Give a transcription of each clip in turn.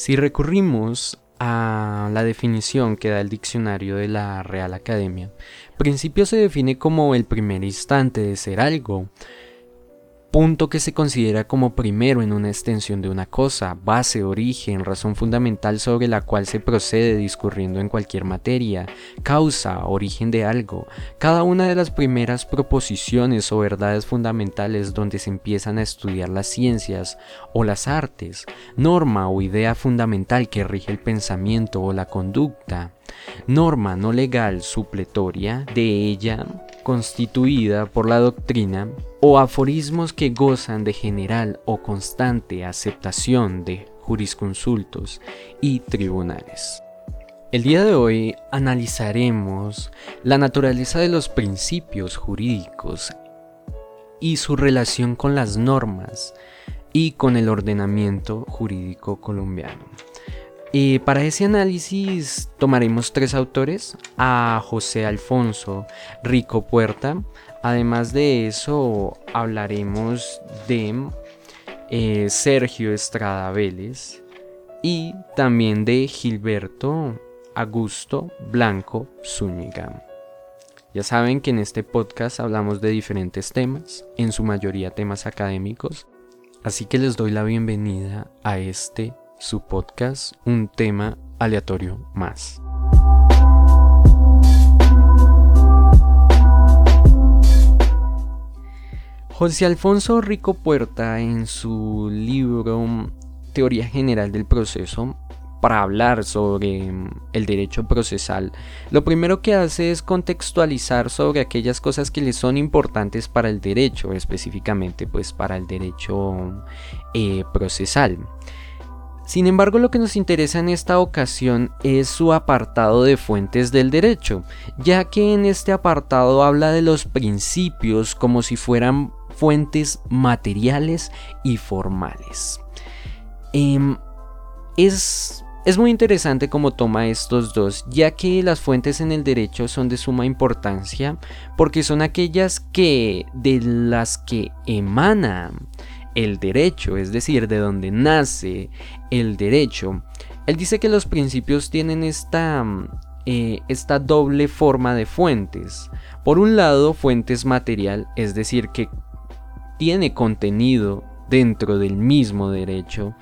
Si recurrimos a la definición que da el diccionario de la Real Academia, principio se define como el primer instante de ser algo, punto que se considera como primero en una extensión de una cosa, base, origen, razón fundamental sobre la cual se procede discurriendo en cualquier materia, causa, origen de algo, cada una de las primeras proposiciones o verdades fundamentales donde se empiezan a estudiar las ciencias o las artes, norma o idea fundamental que rige el pensamiento o la conducta, norma no legal supletoria de ella constituida por la doctrina o aforismos que gozan de general o constante aceptación de jurisconsultos y tribunales. El día de hoy analizaremos la naturaleza de los principios jurídicos y su relación con las normas y con el ordenamiento jurídico colombiano. Y para ese análisis tomaremos tres autores, a José Alfonso Rico Puerta. Además de eso hablaremos de eh, Sergio Estrada Vélez y también de Gilberto Augusto Blanco Zúñiga. Ya saben que en este podcast hablamos de diferentes temas, en su mayoría temas académicos, así que les doy la bienvenida a este su podcast Un tema aleatorio más. José Alfonso Rico Puerta en su libro Teoría General del Proceso para hablar sobre el derecho procesal, lo primero que hace es contextualizar sobre aquellas cosas que le son importantes para el derecho, específicamente pues para el derecho eh, procesal. Sin embargo, lo que nos interesa en esta ocasión es su apartado de fuentes del derecho, ya que en este apartado habla de los principios como si fueran fuentes materiales y formales. Em, es, es muy interesante cómo toma estos dos, ya que las fuentes en el derecho son de suma importancia porque son aquellas que de las que emanan el derecho, es decir, de donde nace el derecho, él dice que los principios tienen esta, eh, esta doble forma de fuentes. Por un lado, fuentes material, es decir, que tiene contenido dentro del mismo derecho,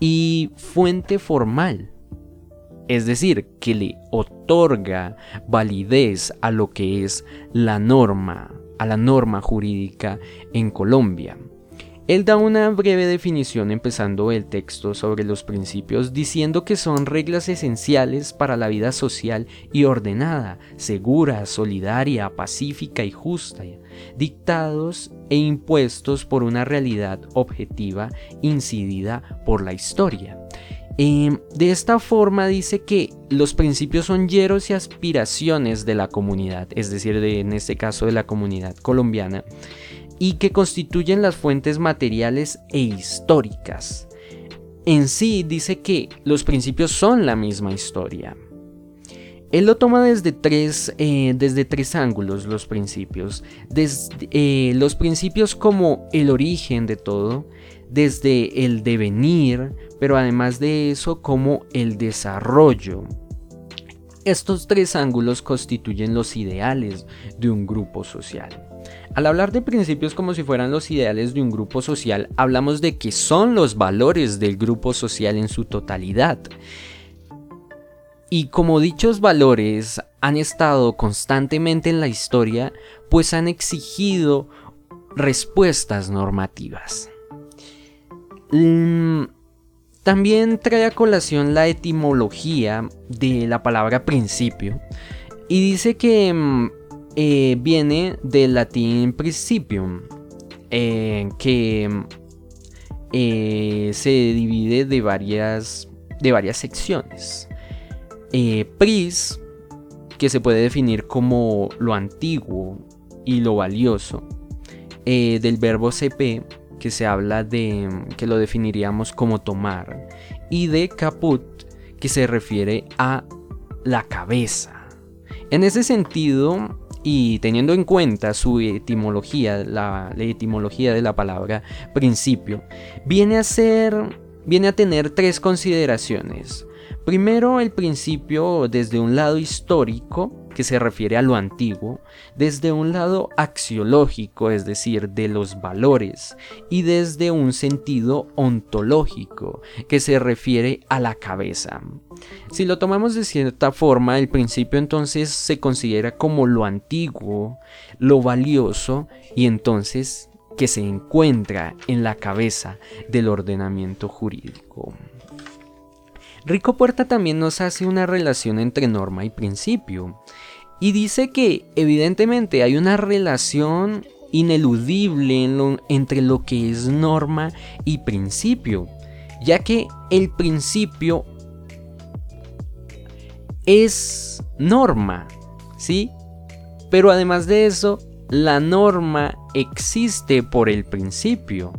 y fuente formal, es decir, que le otorga validez a lo que es la norma, a la norma jurídica en Colombia. Él da una breve definición empezando el texto sobre los principios diciendo que son reglas esenciales para la vida social y ordenada, segura, solidaria, pacífica y justa, dictados e impuestos por una realidad objetiva incidida por la historia. Em, de esta forma dice que los principios son hieros y aspiraciones de la comunidad, es decir, en este caso de la comunidad colombiana, y que constituyen las fuentes materiales e históricas. En sí dice que los principios son la misma historia. Él lo toma desde tres, eh, desde tres ángulos, los principios. Desde, eh, los principios como el origen de todo, desde el devenir, pero además de eso como el desarrollo. Estos tres ángulos constituyen los ideales de un grupo social. Al hablar de principios como si fueran los ideales de un grupo social, hablamos de que son los valores del grupo social en su totalidad. Y como dichos valores han estado constantemente en la historia, pues han exigido respuestas normativas. Mm, también trae a colación la etimología de la palabra principio y dice que mm, eh, viene del latín principium, eh, que eh, se divide de varias, de varias secciones. pris, que se puede definir como lo antiguo y lo valioso, del verbo cp, que se habla de, que lo definiríamos como tomar, y de caput, que se refiere a la cabeza. En ese sentido, y teniendo en cuenta su etimología, la, etimología de la palabra principio, viene a ser viene a tener tres consideraciones. Primero, el principio desde un lado histórico, que se refiere a lo antiguo, desde un lado axiológico, es decir, de los valores, y desde un sentido ontológico, que se refiere a la cabeza. Si lo tomamos de cierta forma, el principio entonces se considera como lo antiguo, lo valioso, y entonces que se encuentra en la cabeza del ordenamiento jurídico. Rico Puerta también nos hace una relación entre norma y principio. Y dice que evidentemente hay una relación ineludible entre lo que es norma y principio, ya que el principio es norma, ¿sí? Pero además de eso, la norma existe por el principio.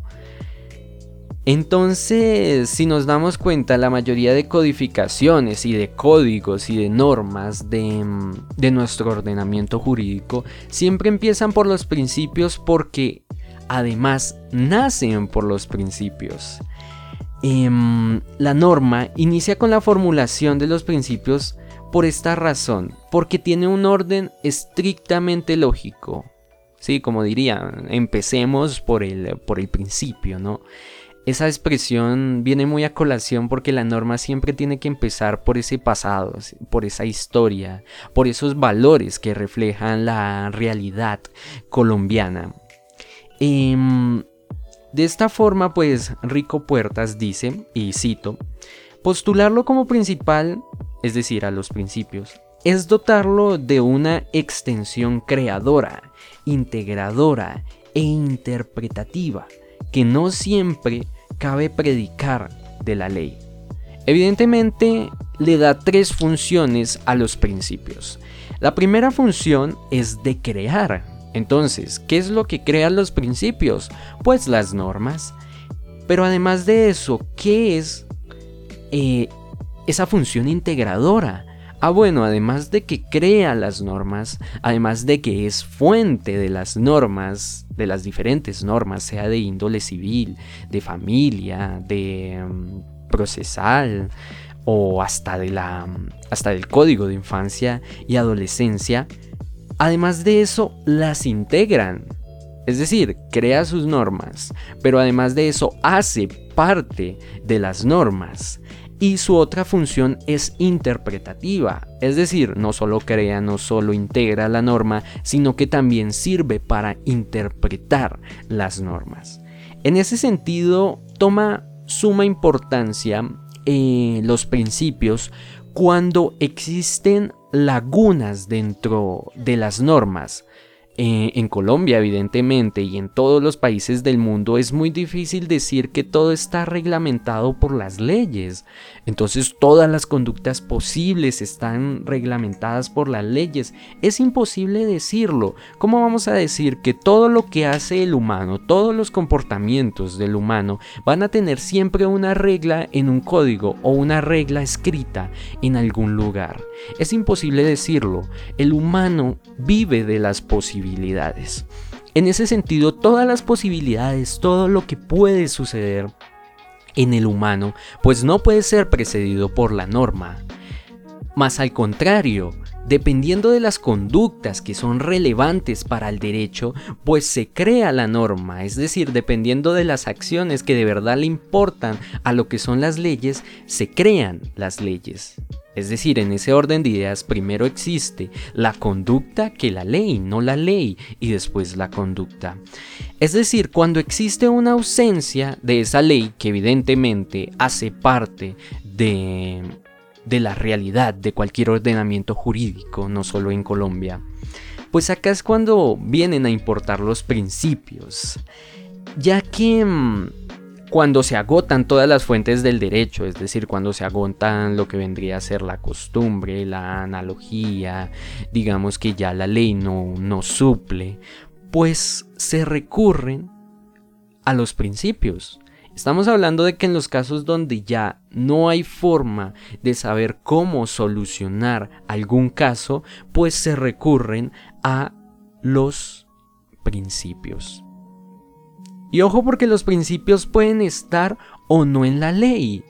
Entonces, si nos damos cuenta, la mayoría de codificaciones y de códigos y de normas de, nuestro ordenamiento jurídico siempre empiezan por los principios porque además nacen por los principios. Em, la norma inicia con la formulación de los principios por esta razón, porque tiene un orden estrictamente lógico. Sí, como diría, empecemos por el, por el principio, ¿no? Esa expresión viene muy a colación porque la norma siempre tiene que empezar por ese pasado, por esa historia, por esos valores que reflejan la realidad colombiana. Em, de esta forma, pues Rico Puertas dice, y cito, postularlo como principal, es decir, a los principios, es dotarlo de una extensión creadora, integradora e interpretativa que no siempre cabe predicar de la ley. Evidentemente, le da tres funciones a los principios. La primera función es de crear. Entonces, ¿qué es lo que crean los principios? Pues las normas. Pero además de eso, ¿qué es eh, esa función integradora? Ah, bueno, además de que crea las normas, además de que es fuente de las normas, de las diferentes normas, sea de índole civil, de familia, de mm, procesal o hasta de la hasta del código de infancia y adolescencia, además de eso las integran. Es decir, crea sus normas, pero además de eso hace parte de las normas y su otra función es interpretativa, es decir, no solo crea, no solo integra la norma, sino que también sirve para interpretar las normas. En ese sentido, toma suma importancia eh, los principios cuando existen lagunas dentro de las normas, eh, en Colombia, evidentemente, y en todos los países del mundo, es muy difícil decir que todo está reglamentado por las leyes. Entonces, todas las conductas posibles están reglamentadas por las leyes. Es imposible decirlo. ¿Cómo vamos a decir que todo lo que hace el humano, todos los comportamientos del humano, van a tener siempre una regla en un código o una regla escrita en algún lugar? Es imposible decirlo. El humano vive de las posibilidades en ese sentido, todas las posibilidades, todo lo que puede suceder en el humano, pues no puede ser precedido por la norma. Más al contrario, dependiendo de las conductas que son relevantes para el derecho, pues se crea la norma, es decir, dependiendo de las acciones que de verdad le importan a lo que son las leyes, se crean las leyes. Es decir, en ese orden de ideas primero existe la conducta que la ley, no la ley, y después la conducta. Es decir, cuando existe una ausencia de esa ley que evidentemente hace parte de, de la realidad de cualquier ordenamiento jurídico, no solo en Colombia, pues acá es cuando vienen a importar los principios, ya que mm, cuando se agotan todas las fuentes del derecho, es decir, cuando se agotan lo que vendría a ser la costumbre, la analogía, digamos que ya la ley no, no suple, pues se recurren a los principios. Estamos hablando de que en los casos donde ya no hay forma de saber cómo solucionar algún caso, pues se recurren a los principios. Y ojo porque los principios pueden estar o no en la ley.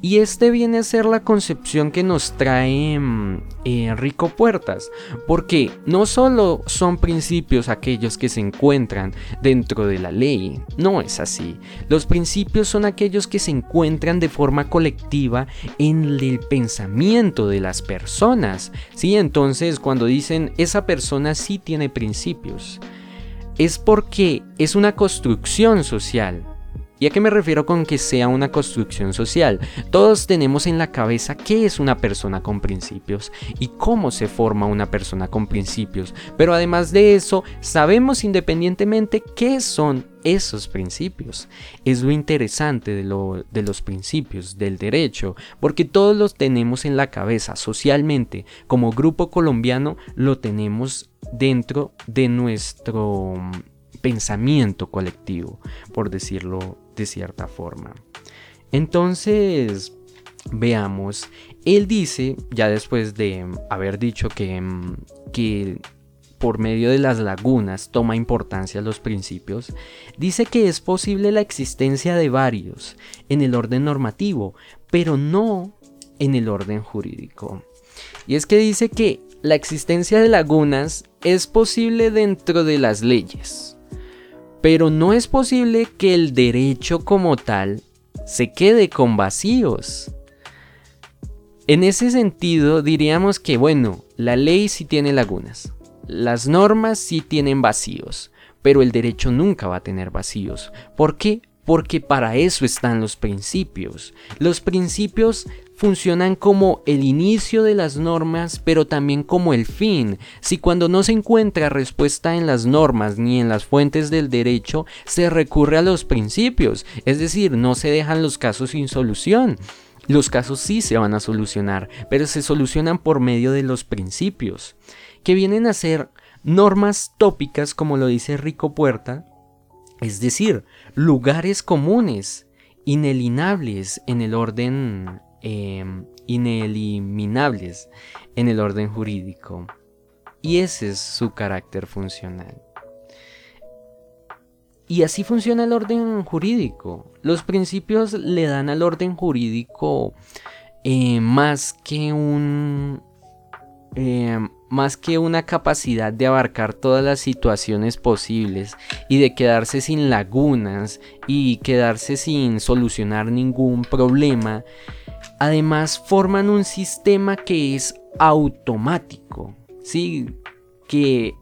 Y este viene a ser la concepción que nos trae mm, eh, Rico Puertas, porque no solo son principios aquellos que se encuentran dentro de la ley, no es así. Los principios son aquellos que se encuentran de forma colectiva en el pensamiento de las personas. ¿sí? Entonces, cuando dicen esa persona sí tiene principios, es porque es una construcción social ¿Y a qué me refiero con que sea una construcción social? Todos tenemos en la cabeza qué es una persona con principios y cómo se forma una persona con principios, pero además de eso, sabemos independientemente qué son esos principios. Es lo interesante de, lo, de los principios del derecho, porque todos los tenemos en la cabeza socialmente, como grupo colombiano lo tenemos dentro de nuestro pensamiento colectivo, por decirlo de cierta forma. Entonces, veamos, él dice, ya después de haber dicho que, que por medio de las lagunas toma importancia los principios, dice que es posible la existencia de varios en el orden normativo, pero no en el orden jurídico. Y es que dice que la existencia de lagunas es posible dentro de las leyes, pero no es posible que el derecho como tal se quede con vacíos. En ese sentido diríamos que, bueno, la ley sí tiene lagunas, las normas sí tienen vacíos, pero el derecho nunca va a tener vacíos. ¿Por qué? Porque para eso están los principios. Los principios funcionan como el inicio de las normas, pero también como el fin. Si cuando no se encuentra respuesta en las normas ni en las fuentes del derecho, se recurre a los principios, es decir, no se dejan los casos sin solución. Los casos sí se van a solucionar, pero se solucionan por medio de los principios, que vienen a ser normas tópicas, como lo dice Rico Puerta, es decir, lugares comunes, inelinables en el orden Em, ineliminables en el orden jurídico. Y ese es su carácter funcional. Y así funciona el orden jurídico. Los principios le dan al orden jurídico eh, más que un... Eh, más que una capacidad de abarcar todas las situaciones posibles y de quedarse sin lagunas y quedarse sin solucionar ningún problema, Además forman un sistema que es automático, ¿sí? que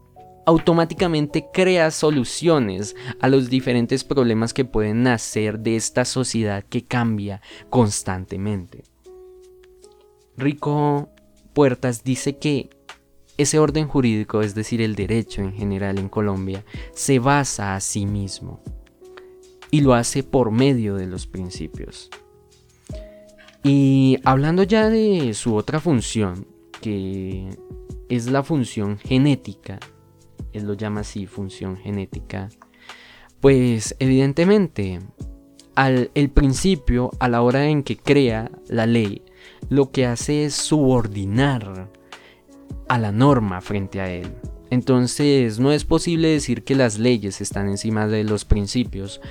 automáticamente crea soluciones a los diferentes problemas que pueden nacer de esta sociedad que cambia constantemente. Rico Puertas dice que ese orden jurídico, es decir, el derecho en general en Colombia, se basa a sí mismo y lo hace por medio de los principios. Y hablando ya de su otra función, que es la función genética, él lo llama así, función genética, pues evidentemente al el principio, a la hora en que crea la ley, lo que hace es subordinar a la norma frente a él. Entonces no es posible decir que las leyes están encima de los principios,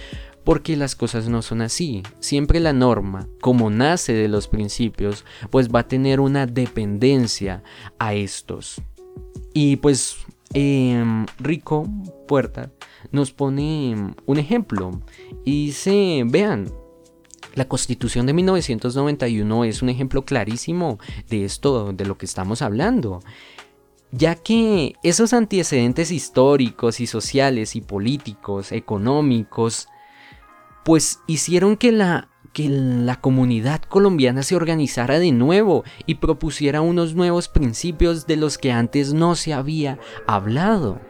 porque las cosas no son así. Siempre la norma, como nace de los principios, pues va a tener una dependencia a estos. Y pues em, Rico Puerta nos pone un ejemplo y dice, vean, la constitución de 1991 es un ejemplo clarísimo de esto, de lo que estamos hablando ya que esos antecedentes históricos y sociales y políticos, económicos, pues hicieron que la, que la comunidad colombiana se organizara de nuevo y propusiera unos nuevos principios de los que antes no se había hablado.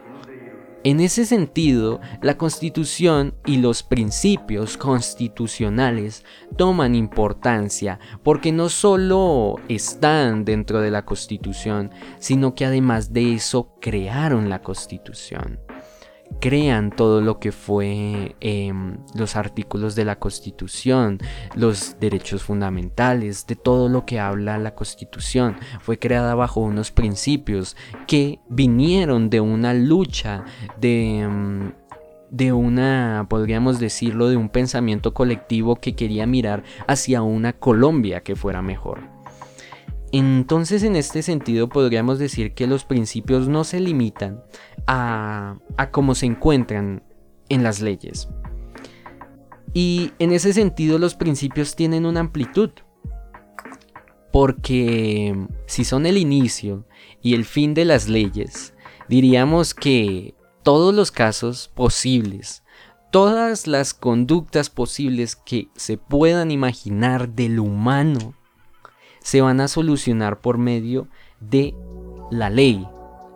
En ese sentido, la constitución y los principios constitucionales toman importancia porque no solo están dentro de la constitución, sino que además de eso crearon la constitución crean todo lo que fue em, los artículos de la Constitución, los derechos fundamentales, de todo lo que habla la Constitución. Fue creada bajo unos principios que vinieron de una lucha de... Em, de una, podríamos decirlo, de un pensamiento colectivo que quería mirar hacia una Colombia que fuera mejor. Entonces en este sentido podríamos decir que los principios no se limitan a, cómo se encuentran en las leyes. Y en ese sentido los principios tienen una amplitud. Porque si son el inicio y el fin de las leyes, diríamos que todos los casos posibles, todas las conductas posibles que se puedan imaginar del humano, se van a solucionar por medio de la ley,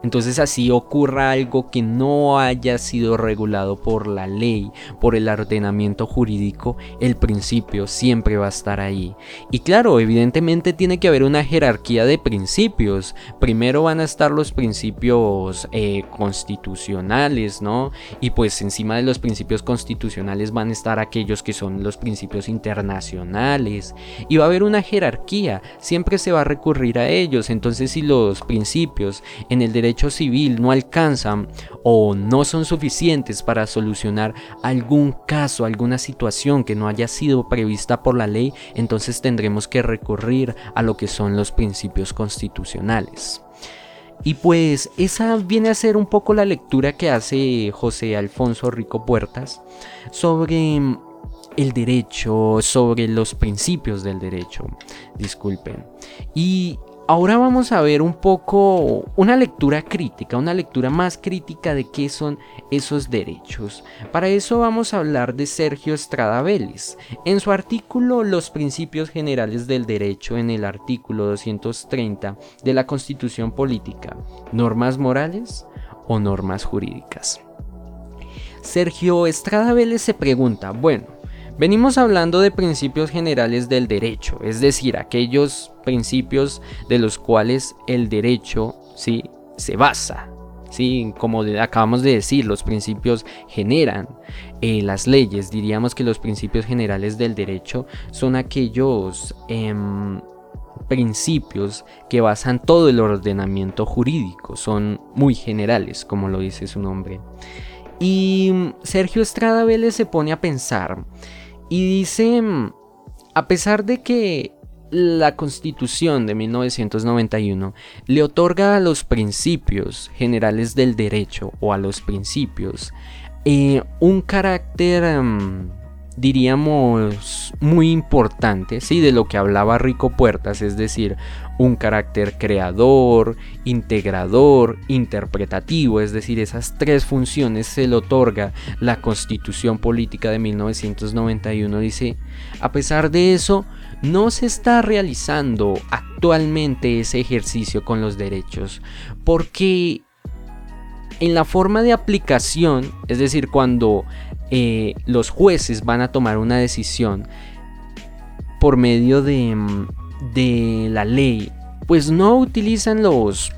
entonces así ocurra algo que no haya sido regulado por la ley, por el ordenamiento jurídico, el principio siempre va a estar ahí. Y claro, evidentemente tiene que haber una jerarquía de principios. Primero van a estar los principios eh, constitucionales, ¿no? Y pues encima de los principios constitucionales van a estar aquellos que son los principios internacionales. Y va a haber una jerarquía, siempre se va a recurrir a ellos. Entonces si los principios en el derecho derecho civil no alcanzan o no son suficientes para solucionar algún caso, alguna situación que no haya sido prevista por la ley, entonces tendremos que recurrir a lo que son los principios constitucionales. Y pues esa viene a ser un poco la lectura que hace José Alfonso Rico Puertas sobre el derecho, sobre los principios del derecho. Disculpen. Y Ahora vamos a ver un poco una lectura crítica, una lectura más crítica de qué son esos derechos. Para eso vamos a hablar de Sergio Estrada Vélez. En su artículo Los principios generales del derecho, en el artículo 230 de la Constitución Política, normas morales o normas jurídicas. Sergio Estrada Vélez se pregunta, bueno, Venimos hablando de principios generales del derecho, es decir, aquellos principios de los cuales el derecho ¿sí? se basa. ¿sí? Como acabamos de decir, los principios generan eh, las leyes. Diríamos que los principios generales del derecho son aquellos em, principios que basan todo el ordenamiento jurídico. Son muy generales, como lo dice su nombre. Y Sergio Estrada Vélez se pone a pensar y dice, mm, a pesar de que la constitución de 1991 le otorga a los principios generales del derecho o a los principios eh, un carácter mm, diríamos, muy importante, ¿sí? De lo que hablaba Rico Puertas, es decir, un carácter creador, integrador, interpretativo, es decir, esas tres funciones se le otorga la Constitución Política de 1991, dice, a pesar de eso, no se está realizando actualmente ese ejercicio con los derechos, porque en la forma de aplicación, es decir, cuando eh, los jueces van a tomar una decisión por medio de, mm, de la ley, pues no utilizan los,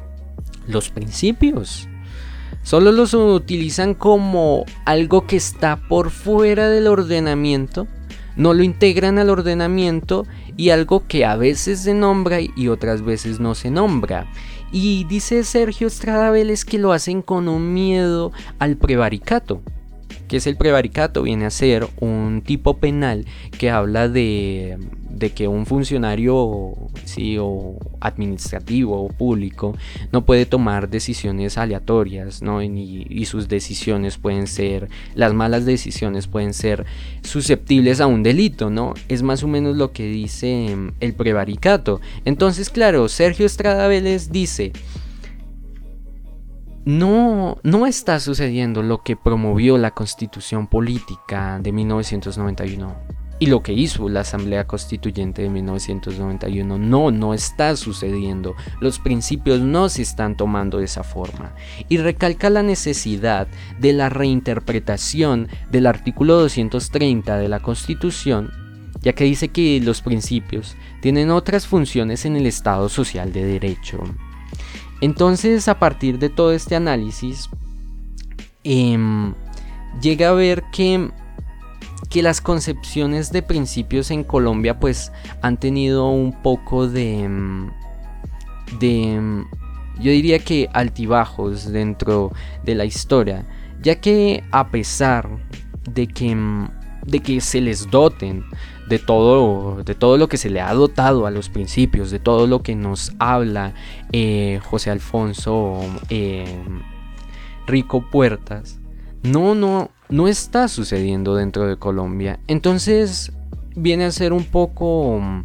los principios. Solo los utilizan como algo que está por fuera del ordenamiento, no lo integran al ordenamiento y algo que a veces se nombra y otras veces no se nombra. Y dice Sergio Estrada Vélez que lo hacen con un miedo al prevaricato. Que es el prevaricato? Viene a ser un tipo penal que habla de, que un funcionario sí, o administrativo o público no puede tomar decisiones aleatorias, ¿no? Y, y, sus decisiones pueden ser, las malas decisiones pueden ser susceptibles a un delito, ¿no? Es más o menos lo que dice el prevaricato. Entonces, claro, Sergio Estrada Vélez dice, no, no está sucediendo lo que promovió la constitución política de 1991 y lo que hizo la Asamblea Constituyente de 1991. No, no está sucediendo. Los principios no se están tomando de esa forma. Y recalca la necesidad de la reinterpretación del artículo 230 de la Constitución, ya que dice que los principios tienen otras funciones en el Estado social de derecho. Entonces, a partir de todo este análisis, em, llega a ver que que las concepciones de principios en Colombia pues han tenido un poco de mm, de mm, yo diría que altibajos dentro de la historia ya que a pesar de que, de que se les doten de todo, de todo lo que se le ha dotado a los principios, de todo lo que nos habla eh, José Alfonso eh, Rico Puertas, no, no, no está sucediendo dentro de Colombia. Entonces viene a ser un poco mm,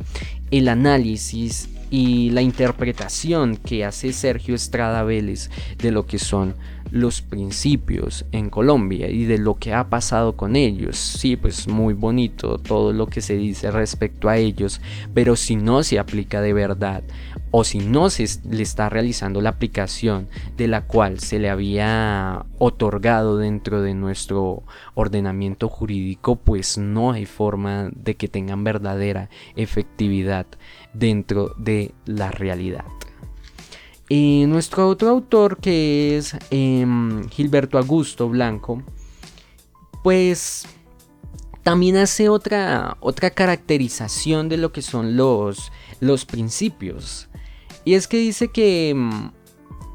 el análisis y la interpretación que hace Sergio Estrada Vélez de lo que son los principios en Colombia y de lo que ha pasado con ellos. Sí, pues muy bonito todo lo que se dice respecto a ellos, pero si no se aplica de verdad o si no se le está realizando la aplicación de la cual se le había otorgado dentro de nuestro ordenamiento jurídico, pues no hay forma de que tengan verdadera efectividad dentro de la realidad. Y nuestro otro autor, que es em, Gilberto Augusto Blanco, pues también hace otra, otra caracterización de lo que son los, los principios. Y es que dice que em,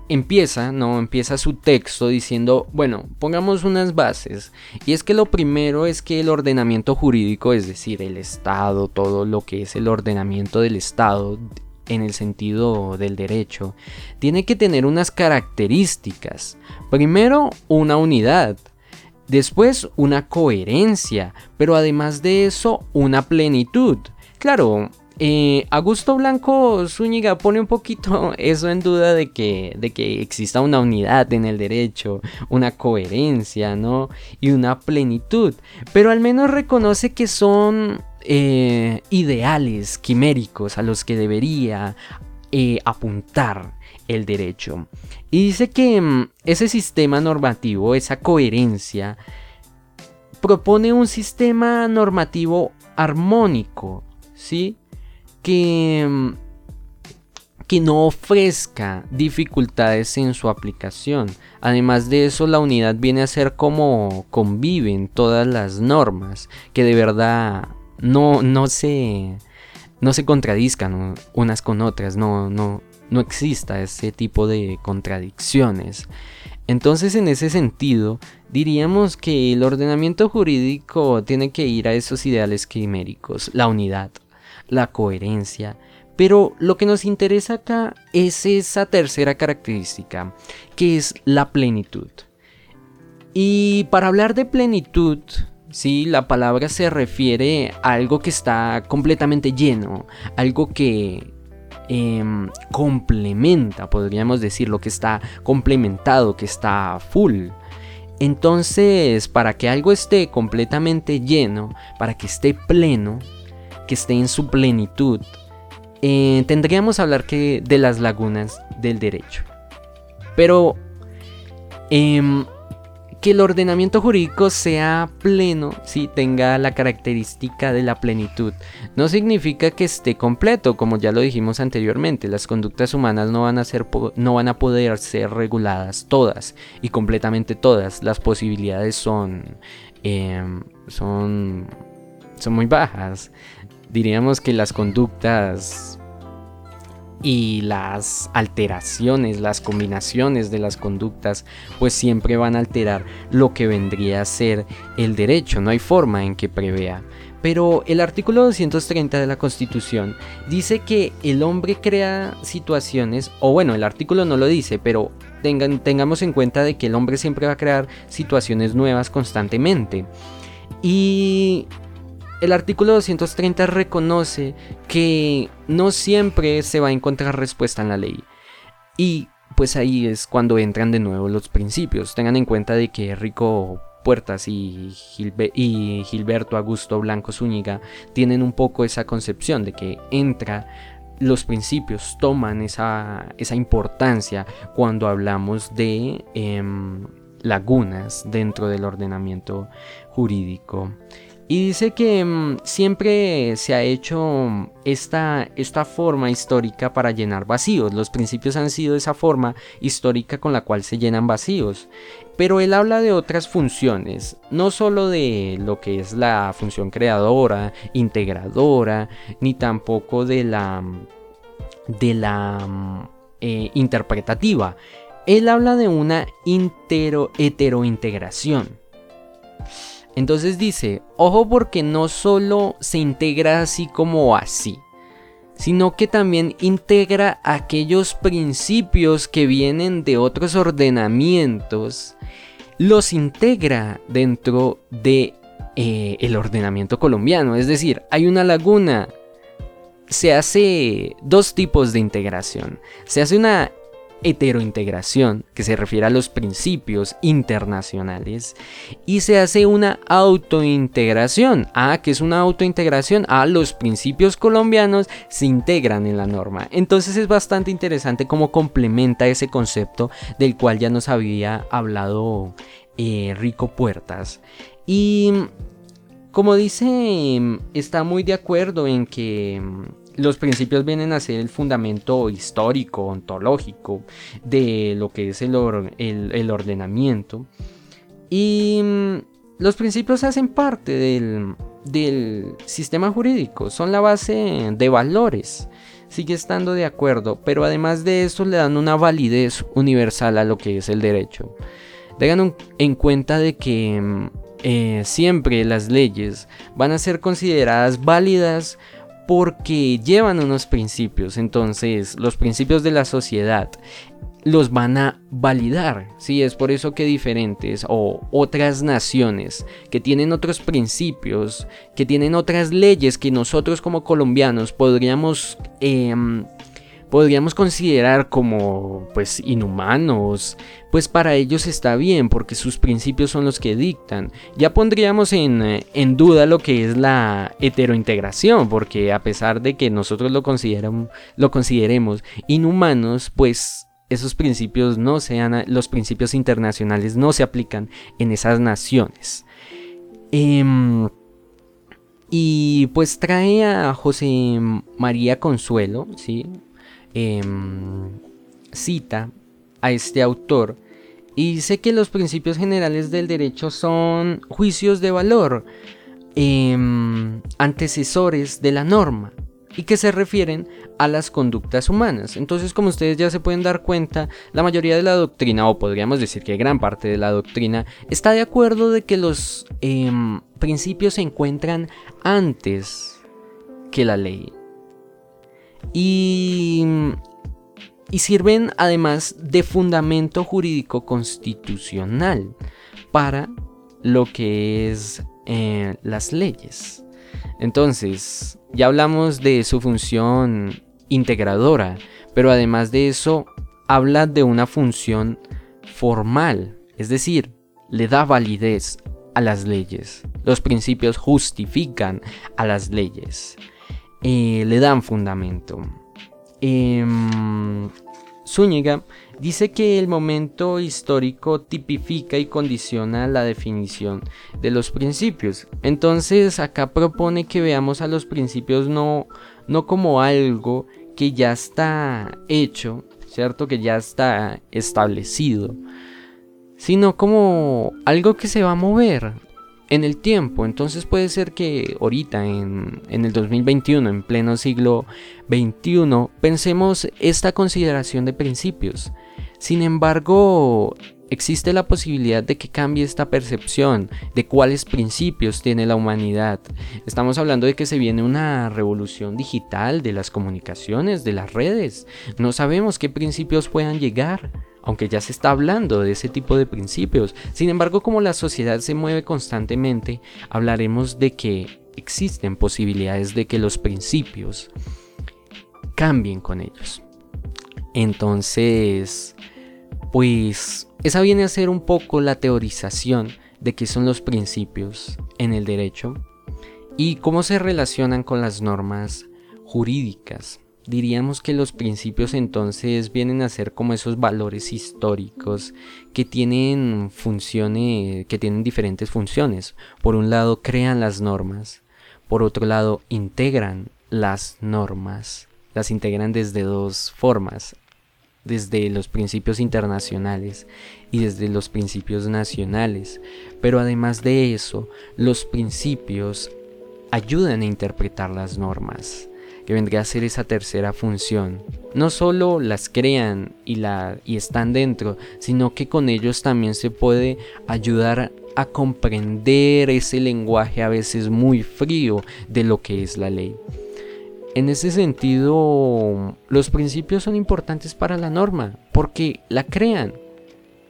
empieza, ¿no? Empieza su texto diciendo, bueno, pongamos unas bases. Y es que lo primero es que el ordenamiento jurídico, es decir, el Estado, todo lo que es el ordenamiento del Estado, en el sentido del derecho, tiene que tener unas características. Primero, una unidad. Después, una coherencia. Pero además de eso, una plenitud. Claro, eh, Augusto Blanco Zúñiga pone un poquito eso en duda de que, de que exista una unidad en el derecho, una coherencia, ¿no? Y una plenitud. Pero al menos reconoce que son eh, ideales quiméricos a los que debería eh, apuntar el derecho. Y dice que mm, ese sistema normativo, esa coherencia, propone un sistema normativo armónico, ¿sí? Que, mm, que no ofrezca dificultades en su aplicación. Además de eso, la unidad viene a ser como conviven todas las normas, que de verdad no, no se, no se contradizcan unas con otras, no, no, no exista ese tipo de contradicciones. Entonces, en ese sentido, diríamos que el ordenamiento jurídico tiene que ir a esos ideales quiméricos, la unidad, la coherencia, pero lo que nos interesa acá es esa tercera característica, que es la plenitud. Y para hablar de plenitud, Sí, la palabra se refiere a algo que está completamente lleno, algo que em, complementa, podríamos decir, lo que está complementado, que está full. Entonces, para que algo esté completamente lleno, para que esté pleno, que esté en su plenitud, eh, tendríamos que hablar de las lagunas del derecho. Pero em, que el ordenamiento jurídico sea pleno, si tenga la característica de la plenitud. No significa que esté completo, como ya lo dijimos anteriormente. Las conductas humanas no van a, ser, no van a poder ser reguladas todas y completamente todas. Las posibilidades son, em, son, son muy bajas. Diríamos que las conductas y las alteraciones, las combinaciones de las conductas, pues siempre van a alterar lo que vendría a ser el derecho, no hay forma en que prevea. Pero el artículo 230 de la Constitución dice que el hombre crea situaciones, o bueno, el artículo no lo dice, pero tengamos en cuenta de que el hombre siempre va a crear situaciones nuevas constantemente. Y el artículo 230 reconoce que no siempre se va a encontrar respuesta en la ley. Y pues ahí es cuando entran de nuevo los principios. Tengan en cuenta de que Rico Puertas y, Gilberto Augusto Blanco Zúñiga tienen un poco esa concepción de que entra los principios toman esa, importancia cuando hablamos de em, lagunas dentro del ordenamiento jurídico. Y dice que mm, siempre se ha hecho esta, esta forma histórica para llenar vacíos. Los principios han sido esa forma histórica con la cual se llenan vacíos. Pero él habla de otras funciones, no solo de lo que es la función creadora, integradora, ni tampoco de la, de la mm, eh, interpretativa. él habla de una heterointegración. Entonces dice, ojo porque no solo se integra así como así, sino que también integra aquellos principios que vienen de otros ordenamientos, los integra dentro de eh, el ordenamiento colombiano. Es decir, hay una laguna. Se hace dos tipos de integración. Se hace una heterointegración, que se refiere a los principios internacionales, y se hace una autointegración. Ah, que es una autointegración. Ah, los principios colombianos se integran en la norma. Entonces es bastante interesante cómo complementa ese concepto del cual ya nos había hablado eh, Rico Puertas. Y como dice, está muy de acuerdo en que los principios vienen a ser el fundamento histórico, ontológico de lo que es el, ordenamiento. Y mm, los principios hacen parte del, sistema jurídico, son la base de valores. Sigue estando de acuerdo, pero además de eso le dan una validez universal a lo que es el derecho. Tengan en cuenta de que mm, eh, siempre las leyes van a ser consideradas válidas porque llevan unos principios. Entonces, los principios de la sociedad los van a validar. Sí, es por eso que diferentes o otras naciones que tienen otros principios, que tienen otras leyes que nosotros como colombianos podríamos em, podríamos considerar como pues inhumanos, pues para ellos está bien porque sus principios son los que dictan. Ya pondríamos en, eh, en duda lo que es la heterointegración, porque a pesar de que nosotros lo, lo consideremos inhumanos, pues esos principios no sean, los principios internacionales no se aplican en esas naciones. Em, y pues trae a José María Consuelo, ¿sí? Em, cita a este autor y dice que los principios generales del derecho son juicios de valor, em, antecesores de la norma y que se refieren a las conductas humanas. Entonces, como ustedes ya se pueden dar cuenta, la mayoría de la doctrina, o podríamos decir que gran parte de la doctrina, está de acuerdo de que los em, principios se encuentran antes que la ley y, sirven además de fundamento jurídico constitucional para lo que es eh, las leyes. Entonces, ya hablamos de su función integradora, pero además de eso, habla de una función formal, es decir, le da validez a las leyes. Los principios justifican a las leyes. Eh, le dan fundamento. Em, Zúñiga dice que el momento histórico tipifica y condiciona la definición de los principios. Entonces acá propone que veamos a los principios no, no como algo que ya está hecho, ¿cierto? Que ya está establecido, sino como algo que se va a mover, en el tiempo. Entonces puede ser que ahorita, en, el 2021, en pleno siglo XXI, pensemos esta consideración de principios. Sin embargo, existe la posibilidad de que cambie esta percepción de cuáles principios tiene la humanidad. Estamos hablando de que se viene una revolución digital de las comunicaciones, de las redes. No sabemos qué principios puedan llegar aunque ya se está hablando de ese tipo de principios. Sin embargo, como la sociedad se mueve constantemente, hablaremos de que existen posibilidades de que los principios cambien con ellos. Entonces, pues esa viene a ser un poco la teorización de qué son los principios en el derecho y cómo se relacionan con las normas jurídicas diríamos que los principios entonces vienen a ser como esos valores históricos que tienen funciones, que tienen diferentes funciones. Por un lado crean las normas, por otro lado integran las normas, las integran desde dos formas, desde los principios internacionales y desde los principios nacionales. Pero además de eso, los principios ayudan a interpretar las normas que vendría a ser esa tercera función no solo las crean y, la, y están dentro, sino que con ellos también se puede ayudar a comprender ese lenguaje a veces muy frío de lo que es la ley. En ese sentido, los principios son importantes para la norma, porque la crean.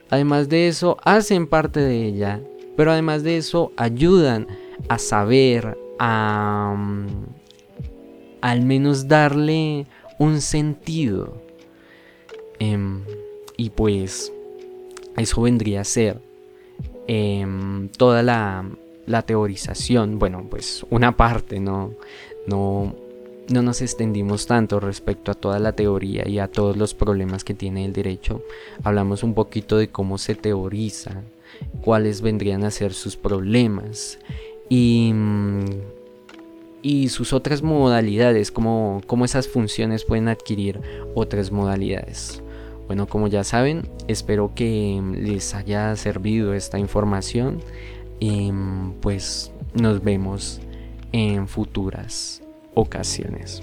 Además de eso, hacen parte de ella, pero además de eso, ayudan a saber, a al menos darle un sentido. Em, y pues eso vendría a ser em, toda la, la, teorización. Bueno, pues una parte, ¿no? No, no nos extendimos tanto respecto a toda la teoría y a todos los problemas que tiene el derecho. Hablamos un poquito de cómo se teoriza, cuáles vendrían a ser sus problemas y mm, y sus otras modalidades, como, esas funciones pueden adquirir otras modalidades. Bueno, como ya saben, espero que les haya servido esta información y pues nos vemos en futuras ocasiones.